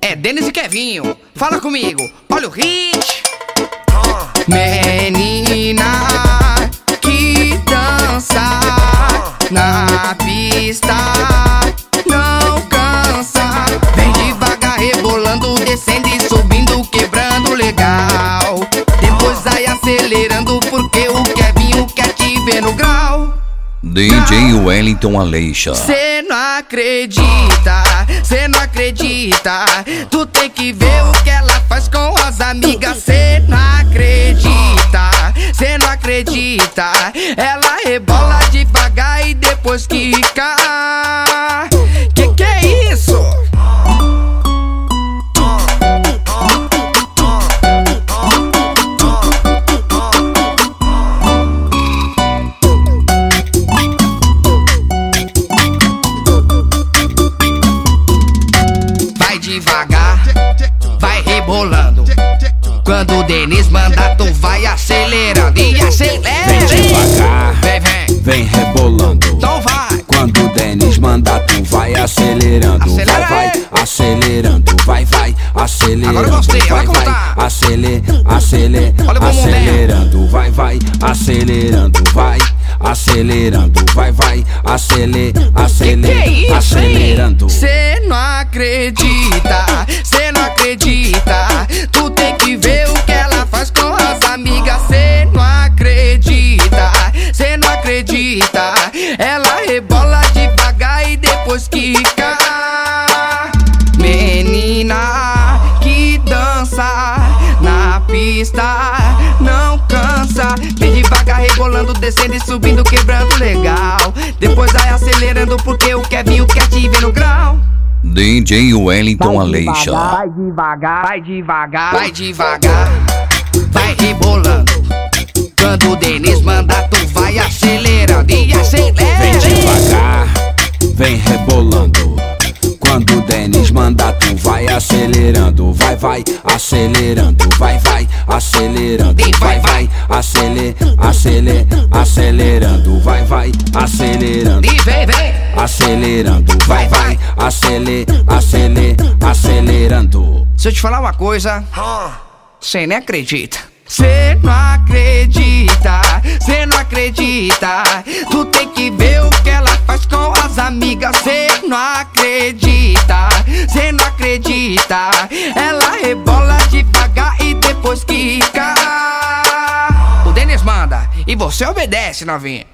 É Denis e Kevinho, fala comigo, olha o hit. Menina que dança na pista DJ Wellington Aleixa. Cê não acredita, cê não acredita. Tu tem que ver o que ela faz com as amigas. Cê não acredita, cê não acredita. Ela rebola devagar e depois quica. Devagar, vai rebolando. Quando o Denis manda, tu vai acelerando e acelera. Vem devagar, Vem, vem. vem rebolando. Então vai. Quando o Denis manda, tu vai acelerando. Acelera vai, vai, acelerando. Vai, vai, acelerando. Agora eu gostei, vai, como vai, tá. acele, acele, Olha o bumbum acelerando. Vai, vai, acelerando. Vai, acelerando. Vai, vai, acele, acele, Que é isso, acelerando. Acredita, cê não acredita. Tu tem que ver o que ela faz com as amigas. Cê não acredita, cê não acredita. Ela rebola devagar e depois quica. Menina que dança na pista, não cansa. Vem devagar, rebolando, descendo e subindo, quebrando legal. Depois vai acelerando, porque o Kevinho quer te ver no grau. DJ Wellington Aleixa. Vai devagar, vai devagar, vai devagar, vai rebolando. Quando o Denis manda, tu vai acelerando e acelera. Vem devagar, vem rebolando. Quando o Denis manda, tu vai acelerando. Vai, vai, acelerando. Vai, vai, acelerando. Vai, Vai, vai, acele, acele, acelerando. Vai, vai, acelerando. E vem, vem. Acelerando. Vai, vai, acele, acele, acelerando. Se eu te falar uma coisa, cê nem acredita. Cê não acredita, cê não acredita. Tu tem que ver o que ela faz com as amigas. Cê não acredita, cê não acredita. Ela rebola devagar e depois quica. O Denis manda e você obedece, novinha.